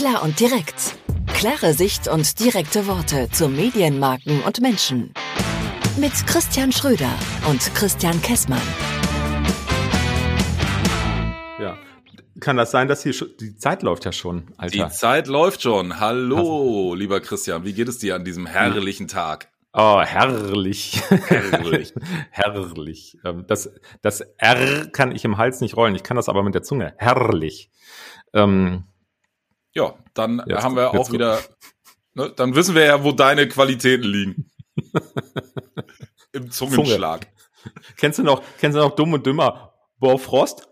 Klar und direkt. Klare Sicht und direkte Worte zu Medienmarken und Menschen. Mit Christian Schröder und Christian Kessmann. Ja. Kann das sein, dass hier schon, die Zeit läuft ja schon, Alter? Die Zeit läuft schon. Hallo, lieber Christian. Wie geht es dir an diesem herrlichen Tag? Oh, herrlich. Herrlich. herrlich. Ähm, Das, das R kann ich im Hals nicht rollen. Ich kann das aber mit der Zunge. Herrlich. Ähm, Ja, dann Jetzt- haben wir auch wieder, ne, dann wissen wir ja, wo deine Qualitäten liegen. Im Zungenschlag. kennst du noch, kennst du noch Dumm und Dümmer? Bo Frost?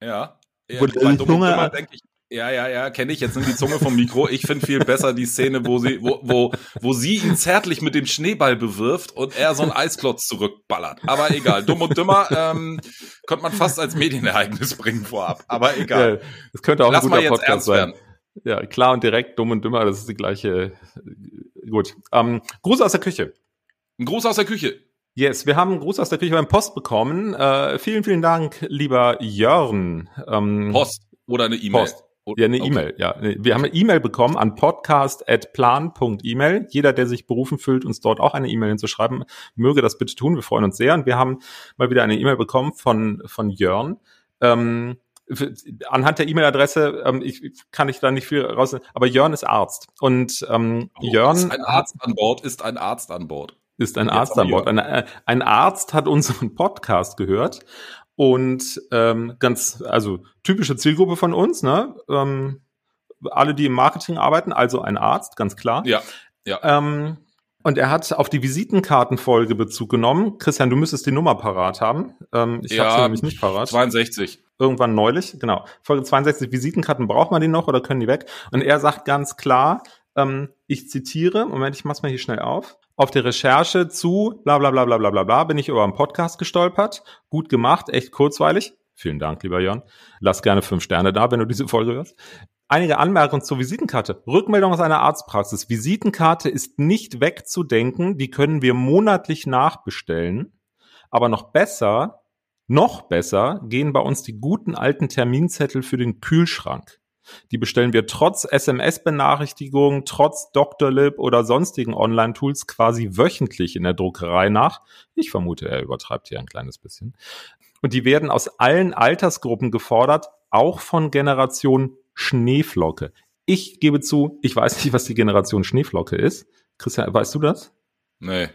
Ja. ja Wo bei Dumm und Zunge- Dümmer denk ich, ja, ja, ja, kenne ich. Jetzt nimm die Zunge vom Mikro. Ich finde viel besser die Szene, wo sie, wo, wo, wo sie ihn zärtlich mit dem Schneeball bewirft und er so einen Eisklotz zurückballert. Aber egal. Dumm und Dümmer ähm, könnte man fast als Medienereignis bringen vorab. Aber egal. Ja, das könnte auch Lass ein mal guter jetzt Podcast ernst sein. werden. Ja, klar und direkt, dumm und dümmer, das ist die gleiche. Gut. Ähm, Gruß aus der Küche. Ein Gruß aus der Küche. Yes, wir haben einen Gruß aus der Küche beim Post bekommen. Äh, vielen, vielen Dank, lieber Jörn. Ähm, Post oder eine E-Mail. Post. Ja, eine Okay. E-Mail. Ja, wir haben eine E-Mail bekommen an podcast@plan.email. Jeder, der sich berufen fühlt, uns dort auch eine E-Mail hinzuschreiben, möge das bitte tun. Wir freuen uns sehr. Und wir haben mal wieder eine E-Mail bekommen von von Jörn. Ähm, anhand der E-Mail-Adresse ähm, ich, kann ich da nicht viel raus, aber Jörn ist Arzt und ähm, Jörn Ist ein Arzt an Bord, ist ein Arzt an Bord. ist ein Jetzt Arzt an Bord. Ein, äh, ein Arzt hat unseren Podcast gehört und ähm, ganz, also typische Zielgruppe von uns, ne? Ähm, alle, die im Marketing arbeiten, also ein Arzt, ganz klar. Ja. Ähm, und er hat auf die Visitenkartenfolge Bezug genommen. Christian, du müsstest die Nummer parat haben. Ähm, ich Ja, habe sie nämlich nicht parat. 62. Irgendwann neulich, genau. Folge 62 Visitenkarten, braucht man die noch oder können die weg? Und er sagt ganz klar, ähm, ich zitiere, Moment, ich mach's mal hier schnell auf. Auf der Recherche zu bla bla bla bla bla bla bla bin ich über einen Podcast gestolpert. Gut gemacht, echt kurzweilig. Vielen Dank, lieber Jörn. Lass gerne fünf Sterne da, wenn du diese Folge hörst. Einige Anmerkungen zur Visitenkarte. Rückmeldung aus einer Arztpraxis. Visitenkarte ist nicht wegzudenken. Die können wir monatlich nachbestellen. Aber noch besser, noch besser gehen bei uns die guten alten Terminzettel für den Kühlschrank. Die bestellen wir trotz SMS-Benachrichtigungen, trotz Doctolib oder sonstigen Online-Tools quasi wöchentlich in der Druckerei nach. Ich vermute, er übertreibt hier ein kleines bisschen. Und die werden aus allen Altersgruppen gefordert, auch von Generation Schneeflocke. Ich gebe zu, ich weiß nicht, was die Generation Schneeflocke ist. Christian, weißt du das? Nee.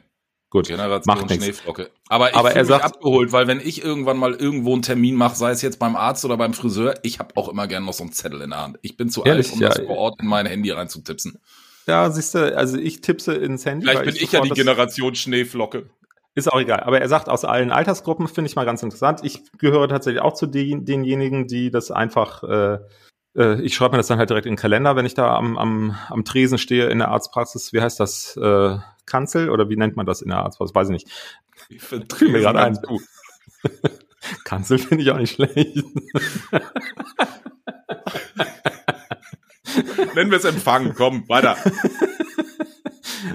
Gut, Generation macht. Schneeflocke. Aber ich Aber er mich sagt- abgeholt, weil wenn ich irgendwann mal irgendwo einen Termin mache, sei es jetzt beim Arzt oder beim Friseur, ich habe auch immer gerne noch so einen Zettel in der Hand. Ich bin zu Ehrlich? alt, um Ja. das vor Ort in mein Handy reinzutipsen. Ja, siehst du, also ich tippse ins Handy. Vielleicht bin ich ja die Generation Schneeflocke. Ist auch egal. Aber er sagt, aus allen Altersgruppen finde ich mal ganz interessant. Ich gehöre tatsächlich auch zu den, denjenigen, die das einfach, äh, äh, ich schreibe mir das dann halt direkt in den Kalender, wenn ich da am, am, am Tresen stehe in der Arztpraxis. Wie heißt das? Äh, Kanzel oder wie nennt man das in der Arztpraxis? Weiß ich nicht. Ich Fiel mir gerade ein. Kanzel finde ich auch nicht schlecht. Nennen wir es Empfang. Komm, weiter.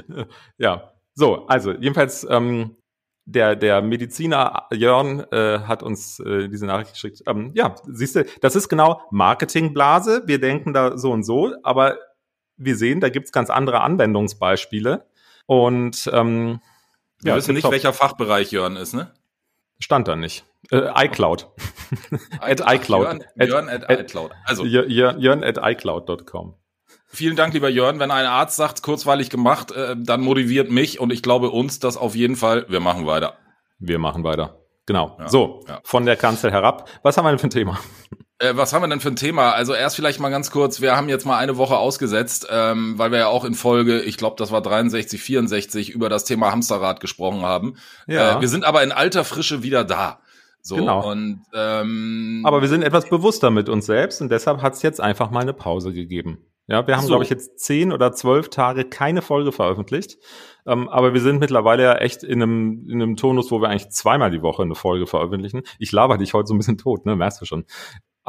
ja, so, also jedenfalls ähm, der, der Mediziner Jörn äh, hat uns äh, diese Nachricht geschickt. Ähm, ja, siehst du, das ist genau Marketingblase. Wir denken da so und so, aber wir sehen, da gibt's ganz andere Anwendungsbeispiele. Und ähm, Wir wissen nicht, welcher Fachbereich Jörn ist, ne? stand da nicht. Äh, iCloud. At iCloud. Jörn, At- Jörn at, at- iCloud. Also, Jör- Jör- Jörn at iCloud.com. vielen Dank, lieber Jörn. Wenn ein Arzt sagt, kurzweilig gemacht, äh, dann motiviert mich und ich glaube uns das auf jeden Fall. Wir machen weiter. Wir machen weiter. Genau. Ja, so, ja. von der Kanzel herab. Was haben wir denn für ein Thema? Äh, was haben wir denn für ein Thema? Also erst vielleicht mal ganz kurz, wir haben jetzt mal eine Woche ausgesetzt, ähm, weil wir ja auch in Folge, ich glaube, das war 63, 64, über das Thema Hamsterrad gesprochen haben. Ja. Äh, wir sind aber in alter Frische wieder da. So, Genau. und ähm, Aber wir sind etwas bewusster mit uns selbst und deshalb hat es jetzt einfach mal eine Pause gegeben. Ja, wir haben, So. glaube ich, jetzt zehn oder zwölf Tage keine Folge veröffentlicht. Ähm, aber wir sind mittlerweile ja echt in einem, in einem Tonus, wo wir eigentlich zweimal die Woche eine Folge veröffentlichen. Ich laber dich heute so ein bisschen tot, ne? Merkst du schon.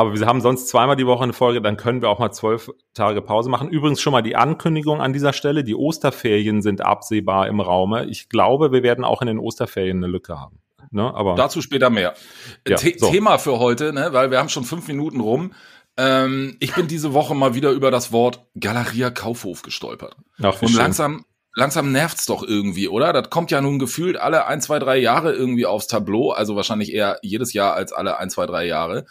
Aber wir haben sonst zweimal die Woche eine Folge, dann können wir auch mal zwölf Tage Pause machen. Übrigens schon mal die Ankündigung an dieser Stelle. Die Osterferien sind absehbar im Raume. Ich glaube, wir werden auch in den Osterferien eine Lücke haben. Ne? Aber dazu später mehr. Ja, The so. Thema für heute, ne, weil wir haben schon fünf Minuten rum. Ähm, ich bin diese Woche mal wieder über das Wort Galeria Kaufhof gestolpert. Ach, Und langsam, langsam nervt's doch irgendwie, oder? Das kommt ja nun gefühlt alle ein, zwei, drei Jahre irgendwie aufs Tableau, also wahrscheinlich eher jedes Jahr als alle ein, zwei, drei Jahre.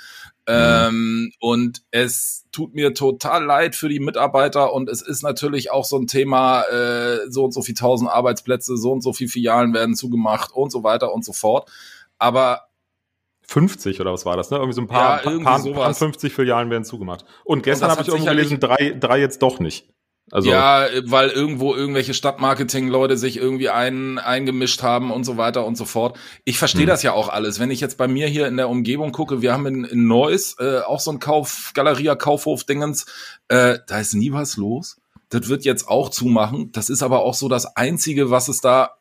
Ähm, und es tut mir total leid für die Mitarbeiter und es ist natürlich auch so ein Thema, äh, so und so viel tausend Arbeitsplätze, so und so viel Filialen werden zugemacht und so weiter und so fort. Aber 50 oder was war das, ne? Irgendwie so ein paar, Ja, irgendwie paar, paar sowas. 50 Filialen werden zugemacht. Und gestern habe ich hat irgendwo gelesen, drei, drei jetzt doch nicht. Also, ja, weil irgendwo irgendwelche Stadtmarketing-Leute sich irgendwie ein, eingemischt haben und so weiter und so fort. Ich verstehe Hm. das ja auch alles. Wenn ich jetzt bei mir hier in der Umgebung gucke, wir haben in, in Neuss äh, auch so ein Kauf, Galeria Kaufhof-Dingens, äh, da ist nie was los. Das wird jetzt auch zumachen. Das ist aber auch so das Einzige, was es da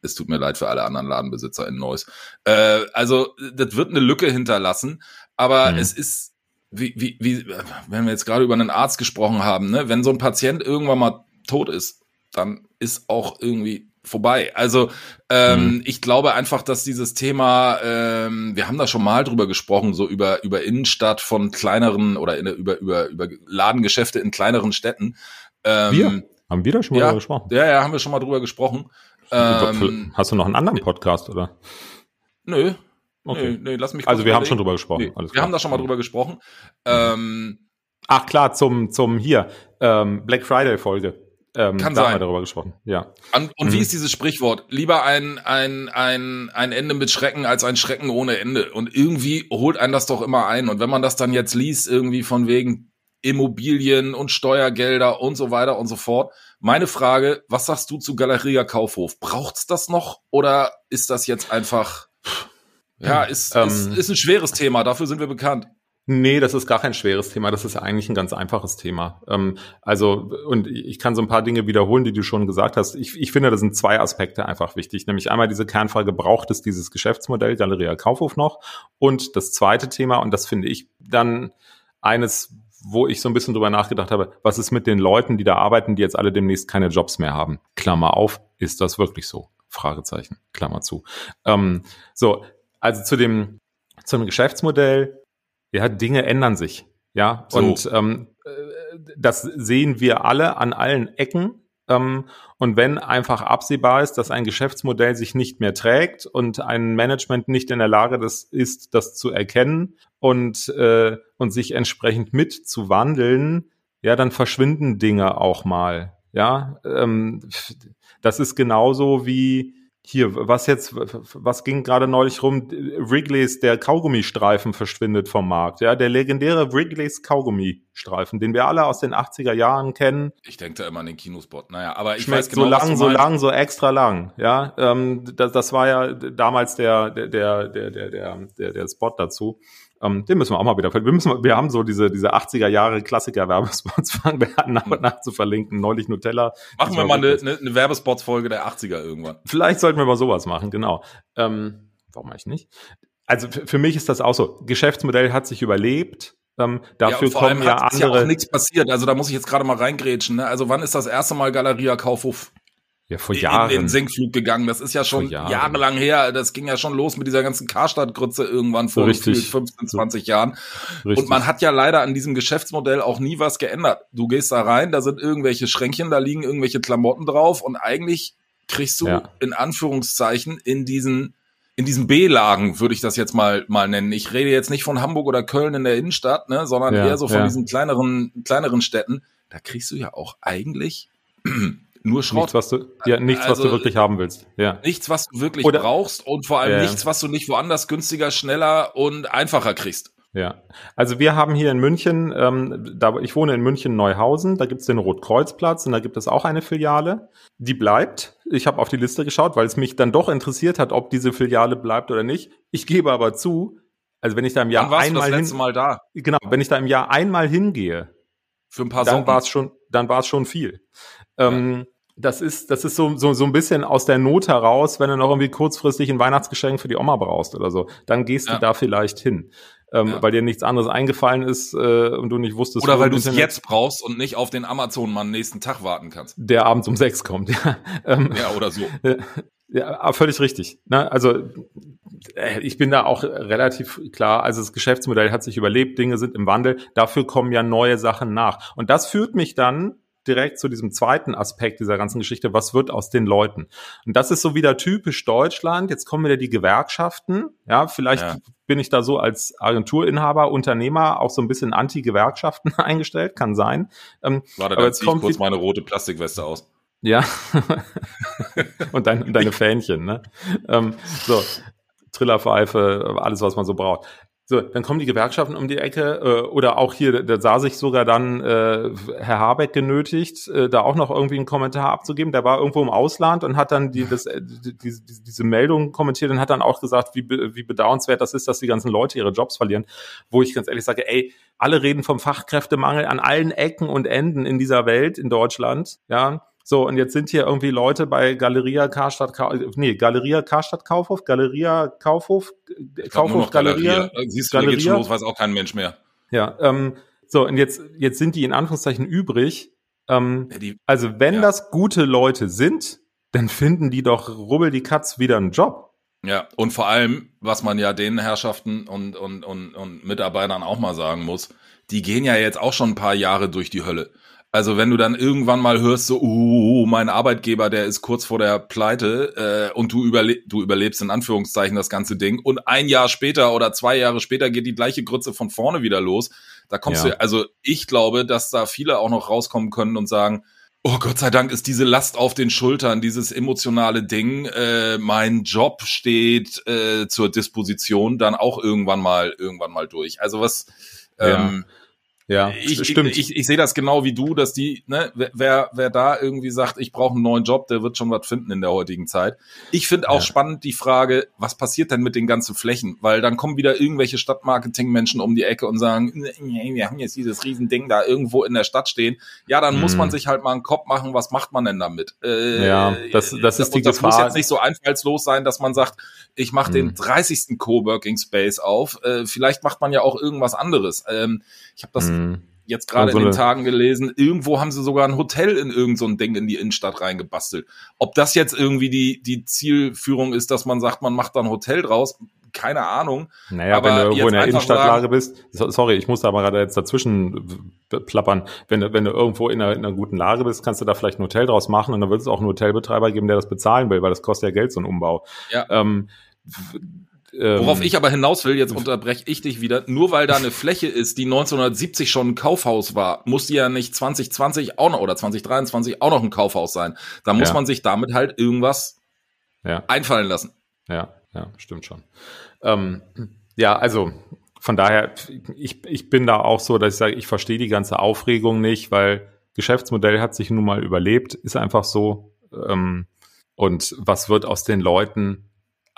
es tut mir leid für alle anderen Ladenbesitzer in Neuss. Äh, also, das wird eine Lücke hinterlassen, aber Mhm. es ist, wie, wie, wie, wenn wir jetzt gerade über einen Arzt gesprochen haben, ne, wenn so ein Patient irgendwann mal tot ist, dann ist auch irgendwie vorbei. Also ähm, ich glaube einfach, dass dieses Thema, ähm, wir haben da schon mal drüber gesprochen, so über über Innenstadt von kleineren oder in, über über über Ladengeschäfte in kleineren Städten. Ähm, Wir? haben wir da schon mal ja, drüber gesprochen? ja, ja, haben wir schon mal drüber gesprochen. Ähm, Hast du noch einen anderen Podcast, oder? nö, Okay. nö, nö, lass mich Also kurz wir haben schon drüber gesprochen. Nee, wir klar. haben da schon mal drüber gesprochen. Ähm, Ach klar, zum, zum hier, ähm, Black Friday Folge. Ähm, Kann da haben sein. wir darüber gesprochen. Ja. an, und wie Mhm. ist dieses Sprichwort? Lieber ein, ein, ein, ein Ende mit Schrecken als ein Schrecken ohne Ende. Und irgendwie holt einen das doch immer ein. Und wenn man das dann jetzt liest, irgendwie von wegen Immobilien und Steuergelder und so weiter und so fort. Meine Frage, was sagst du zu Galeria Kaufhof? Braucht's das noch oder ist das jetzt einfach, ja, ist, Ähm. ist, ist ein schweres Thema, dafür sind wir bekannt. Nee, das ist gar kein schweres Thema. Das ist eigentlich ein ganz einfaches Thema. Ähm, also, und ich kann so ein paar Dinge wiederholen, die du schon gesagt hast. Ich, ich finde, da sind zwei Aspekte einfach wichtig. Nämlich einmal diese Kernfrage, braucht es dieses Geschäftsmodell Galeria Kaufhof noch? Und das zweite Thema, und das finde ich dann eines, wo ich so ein bisschen drüber nachgedacht habe, was ist mit den Leuten, die da arbeiten, die jetzt alle demnächst keine Jobs mehr haben? Klammer auf, ist das wirklich so? Fragezeichen, Klammer zu. Ähm, so, also zu dem, zum Geschäftsmodell, ja, Dinge ändern sich. Ja, So. und ähm, äh, das sehen wir alle an allen Ecken. Ähm, und wenn einfach absehbar ist, dass ein Geschäftsmodell sich nicht mehr trägt und ein Management nicht in der Lage das ist, das zu erkennen und, äh, und sich entsprechend mitzuwandeln, ja, dann verschwinden Dinge auch mal. Ja, ähm, das ist genauso wie hier, was jetzt, was ging gerade neulich rum? Wrigley's, der Kaugummistreifen verschwindet vom Markt. Ja, der legendäre Wrigley's Kaugummistreifen, den wir alle aus den 80er Jahren kennen. Ich denke da immer an den Kinospot. Naja, aber ich Schmeckt weiß genau, so lang, so lang, so extra lang. Ja, ähm, das, das war ja damals der, der, der, der, der, der, der Spot dazu. Ähm, den müssen wir auch mal wieder. Wir müssen, wir haben so diese, diese 80er Jahre Klassiker-Werbespots, fangen wir an, nach und nach zu verlinken. Neulich Nutella. Machen wir mal eine, eine, eine Werbespots-Folge der 80er irgendwann. Vielleicht sollten wir mal sowas machen, genau. Ähm, warum eigentlich nicht? Also für mich ist das auch so. Geschäftsmodell hat sich überlebt. Ähm, dafür und vor kommen allem ja andere. ja auch nichts passiert. Also da muss ich jetzt gerade mal reingrätschen. Ne? Also wann ist das erste Mal Galeria Kaufhof ja, vor Jahren. in den Sinkflug gegangen? Das ist ja schon jahrelang her. Das ging ja schon los mit dieser ganzen Karstadt-Grütze irgendwann vor Richtig. gefühlt 15, 20 Jahren. Richtig. Und man hat ja leider an diesem Geschäftsmodell auch nie was geändert. Du gehst da rein, da sind irgendwelche Schränkchen, da liegen irgendwelche Klamotten drauf und eigentlich kriegst du Ja. in Anführungszeichen in diesen in diesen B-Lagen würde ich das jetzt mal mal nennen. Ich rede jetzt nicht von Hamburg oder Köln in der Innenstadt, ne, sondern Ja, eher so von ja. diesen kleineren kleineren Städten. Da kriegst du ja auch eigentlich nur Schrott. nichts, was du, ja, nichts, was Also- du wirklich haben willst. Ja. Nichts, was du wirklich Oder- brauchst und vor allem Ja. nichts, was du nicht woanders günstiger, schneller und einfacher kriegst. Ja, also wir haben hier in München, ähm, da, ich wohne in München Neuhausen, da gibt's den Rotkreuzplatz und da gibt es auch eine Filiale. Die bleibt. Ich habe auf die Liste geschaut, weil es mich dann doch interessiert hat, ob diese Filiale bleibt oder nicht. Ich gebe aber zu, also wenn ich da im Jahr einmal letzte hin, Mal da? genau, wenn ich da im Jahr einmal hingehe, Für ein paar dann war es schon, dann war es schon viel. Ähm, das ist, das ist so, so, so ein bisschen aus der Not heraus, wenn du noch irgendwie kurzfristig ein Weihnachtsgeschenk für die Oma brauchst oder so, dann gehst Ja. du da vielleicht hin. Ähm, Ja. Weil dir nichts anderes eingefallen ist äh, und du nicht wusstest, Oder weil du es jetzt brauchst und nicht auf den Amazon-Mann nächsten Tag warten kannst. der abends um sechs kommt. Ja, ähm, Ja, oder so. ja, aber völlig richtig. Ne? Also äh, ich bin da auch relativ klar, also das Geschäftsmodell hat sich überlebt, Dinge sind im Wandel, dafür kommen ja neue Sachen nach. Und das führt mich dann direkt zu diesem zweiten Aspekt dieser ganzen Geschichte, was wird aus den Leuten? Und das ist so wieder typisch Deutschland. Jetzt kommen wieder die Gewerkschaften. Ja, vielleicht ja. bin ich da so als Agenturinhaber, Unternehmer auch so ein bisschen Anti-Gewerkschaften eingestellt, kann sein. Ähm, Warte, dann ziehe ich kurz meine rote Plastikweste aus. Ja. und, dein, und deine Fähnchen, ne? Ähm, so, Trillerpfeife, alles, was man so braucht. So, dann kommen die Gewerkschaften um die Ecke äh, oder auch hier, da sah sich sogar dann äh, Herr Habeck genötigt, äh, da auch noch irgendwie einen Kommentar abzugeben. Der war irgendwo im Ausland und hat dann die, das, äh, die, die, diese Meldung kommentiert und hat dann auch gesagt, wie, wie bedauernswert das ist, dass die ganzen Leute ihre Jobs verlieren. Wo ich ganz ehrlich sage, ey, alle reden vom Fachkräftemangel an allen Ecken und Enden in dieser Welt, in Deutschland. Ja, so, und jetzt sind hier irgendwie Leute bei Galeria Karstadt, nee, Galeria Karstadt Kaufhof, Galeria Kaufhof, Kaufhof Galeria. Galeria. Siehst du, Galeria. Los, weiß auch kein Mensch mehr. Ja, ähm, so, und jetzt, jetzt sind die in Anführungszeichen übrig. Ähm, ja, die, also, wenn ja. das gute Leute sind, dann finden die doch rubbel die Katz wieder einen Job. Ja, und vor allem, was man ja den Herrschaften und, und, und, und Mitarbeitern auch mal sagen muss, die gehen ja jetzt auch schon ein paar Jahre durch die Hölle. Also wenn du dann irgendwann mal hörst, so, uh, mein Arbeitgeber, der ist kurz vor der Pleite äh, und du, überle du überlebst in Anführungszeichen das ganze Ding und ein Jahr später oder zwei Jahre später geht die gleiche Grütze von vorne wieder los. Da kommst ja. du, also ich glaube, dass da viele auch noch rauskommen können und sagen, Oh Gott sei Dank ist diese Last auf den Schultern, dieses emotionale Ding, äh, mein Job steht äh, zur Disposition, dann auch irgendwann mal, irgendwann mal durch. Also was, ähm, ja ich, stimmt. Ich, ich, ich sehe das genau wie du, dass die, ne, wer, wer da irgendwie sagt, ich brauche einen neuen Job, der wird schon was finden in der heutigen Zeit. Ich finde auch ja. spannend die Frage, was passiert denn mit den ganzen Flächen? Weil dann kommen wieder irgendwelche Stadtmarketing-Menschen um die Ecke und sagen, wir haben jetzt dieses Riesending da irgendwo in der Stadt stehen. Ja, dann hm. muss man sich halt mal einen Kopf machen, was macht man denn damit? Äh, ja, das, das ist die das Gefahr. Das muss jetzt nicht so einfallslos sein, dass man sagt, ich mache hm. den 30. Coworking Space auf. Äh, vielleicht macht man ja auch irgendwas anderes. Ähm, ich habe das hm. jetzt gerade in den Tagen gelesen. Irgendwo haben sie sogar ein Hotel in irgendein so Ding in die Innenstadt reingebastelt. Ob das jetzt irgendwie die, die Zielführung ist, dass man sagt, man macht da ein Hotel draus, keine Ahnung. Naja, aber wenn du irgendwo in der Innenstadtlage sagen, bist, sorry, ich muss da mal gerade jetzt dazwischen plappern. Wenn du, wenn du irgendwo in einer, in einer guten Lage bist, kannst du da vielleicht ein Hotel draus machen und dann wird es auch einen Hotelbetreiber geben, der das bezahlen will, weil das kostet ja Geld, so ein Umbau. Ja. Ähm, ähm, Worauf ich aber hinaus will, jetzt unterbreche ich dich wieder, nur weil da eine Fläche ist, die 1970 schon ein Kaufhaus war, muss die ja nicht 2020 auch noch oder 2023 auch noch ein Kaufhaus sein. Da muss ja. man sich damit halt irgendwas ja. einfallen lassen. Ja, ja, stimmt schon. Ähm, ja, also von daher, ich, ich bin da auch so, dass ich sage, ich verstehe die ganze Aufregung nicht, weil Geschäftsmodell hat sich nun mal überlebt, ist einfach so. Ähm, und was wird aus den Leuten,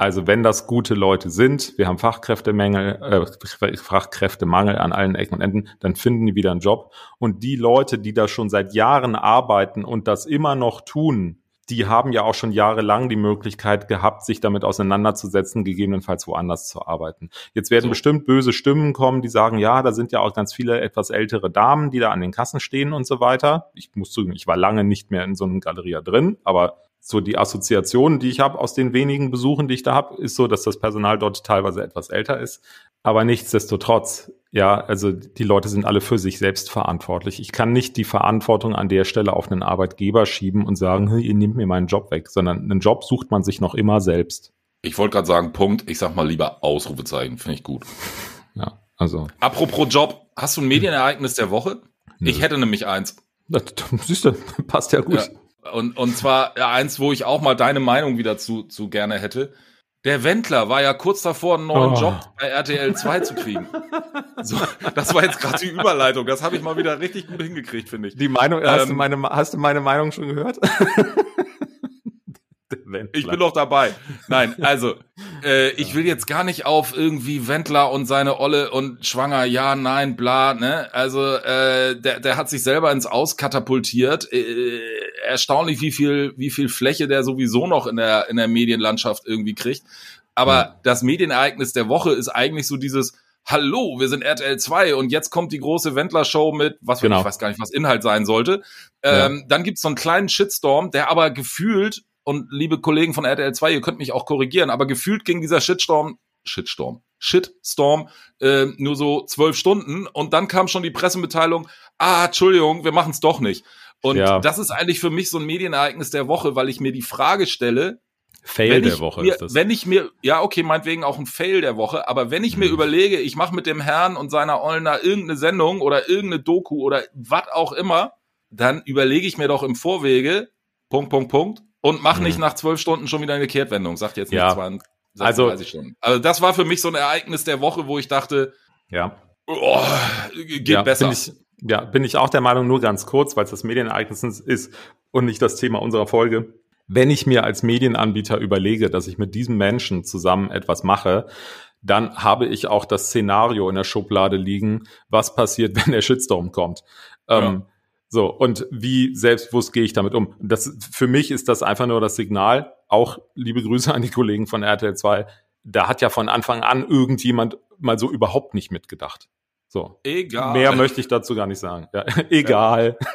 also wenn das gute Leute sind, wir haben Fachkräftemangel, äh, Fachkräftemangel an allen Ecken und Enden, dann finden die wieder einen Job. Und die Leute, die da schon seit Jahren arbeiten und das immer noch tun, die haben ja auch schon jahrelang die Möglichkeit gehabt, sich damit auseinanderzusetzen, gegebenenfalls woanders zu arbeiten. Jetzt werden so. bestimmt böse Stimmen kommen, die sagen, ja, da sind ja auch ganz viele etwas ältere Damen, die da an den Kassen stehen und so weiter. Ich muss zugeben, ich war lange nicht mehr in so einem Galeria drin, aber so die Assoziation, die ich habe aus den wenigen Besuchen, die ich da habe, ist so, dass das Personal dort teilweise etwas älter ist. Aber nichtsdestotrotz, ja, also die Leute sind alle für sich selbst verantwortlich. Ich kann nicht die Verantwortung an der Stelle auf einen Arbeitgeber schieben und sagen, ihr nehmt mir meinen Job weg, sondern einen Job sucht man sich noch immer selbst. Ich wollte gerade sagen, Punkt. Ich sag mal lieber Ausrufezeichen, finde ich gut. Ja, also. Apropos Job, hast du ein Medienereignis der Woche? Nö. Ich hätte nämlich eins. Das, siehst du, passt ja gut. Ja. Und, und zwar eins, wo ich auch mal deine Meinung wieder zu, zu gerne hätte. Der Wendler war ja kurz davor, einen neuen oh. Job bei RTL 2 zu kriegen. So, das war jetzt gerade die Überleitung. Das habe ich mal wieder richtig gut hingekriegt, finde ich. Die Meinung, ähm, hast, du ähm, meine, hast du meine Meinung schon gehört? Ich bin doch dabei. Nein, also äh, ich will jetzt gar nicht auf irgendwie Wendler und seine Olle und schwanger, ja, nein, bla, ne? Also äh, der, der hat sich selber ins Aus katapultiert. Äh, erstaunlich, wie viel, wie viel Fläche der sowieso noch in der in der Medienlandschaft irgendwie kriegt. Aber ja. das Medienereignis der Woche ist eigentlich so dieses Hallo, wir sind RTL 2 und jetzt kommt die große Wendler-Show mit, was genau. ich weiß gar nicht, was Inhalt sein sollte. Ähm, ja. Dann gibt's so einen kleinen Shitstorm, der aber gefühlt und liebe Kollegen von RTL 2, ihr könnt mich auch korrigieren, aber gefühlt ging dieser Shitstorm, Shitstorm, Shitstorm äh, nur so zwölf Stunden und dann kam schon die Pressemitteilung, ah, Entschuldigung, wir machen es doch nicht. Und Ja. das ist eigentlich für mich so ein Medienereignis der Woche, weil ich mir die Frage stelle, Fail der Woche mir, ist das. Wenn ich mir, ja, okay, meinetwegen auch ein Fail der Woche, aber wenn ich mir Mhm. überlege, ich mache mit dem Herrn und seiner Ollen da irgendeine Sendung oder irgendeine Doku oder was auch immer, dann überlege ich mir doch im Vorwege, Punkt, Punkt, Punkt, und mach Mhm. nicht nach zwölf Stunden schon wieder eine Kehrtwendung, sagt jetzt nicht Ja. 20, Also- 36 Stunden. Also das war für mich so ein Ereignis der Woche, wo ich dachte, ja. oh, geht ja, besser. Bin ich, ja, bin ich auch der Meinung, nur ganz kurz, weil es das Medienereignis ist und nicht das Thema unserer Folge. Wenn ich mir als Medienanbieter überlege, dass ich mit diesem Menschen zusammen etwas mache, dann habe ich auch das Szenario in der Schublade liegen, was passiert, wenn der Shitstorm kommt. Ähm, so, und wie selbstbewusst gehe ich damit um? Das, für mich ist das einfach nur das Signal, auch liebe Grüße an die Kollegen von RTL 2, da hat ja von Anfang an irgendjemand mal so überhaupt nicht mitgedacht. So. Egal. Mehr möchte ich dazu gar nicht sagen. Ja, egal.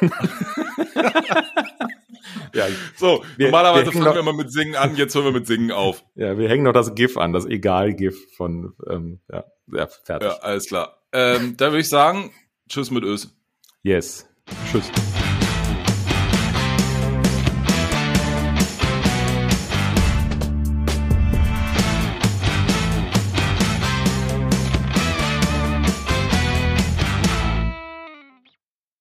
ja, so, Wir- normalerweise wir fangen doch- wir mal mit Singen an, jetzt hören wir mit Singen auf. ja, wir hängen noch das GIF an, das Egal-GIF von, ähm, ja, ja, fertig. Ja, alles klar. Ähm, da würde ich sagen, tschüss mit Ös. Yes. Tschüss.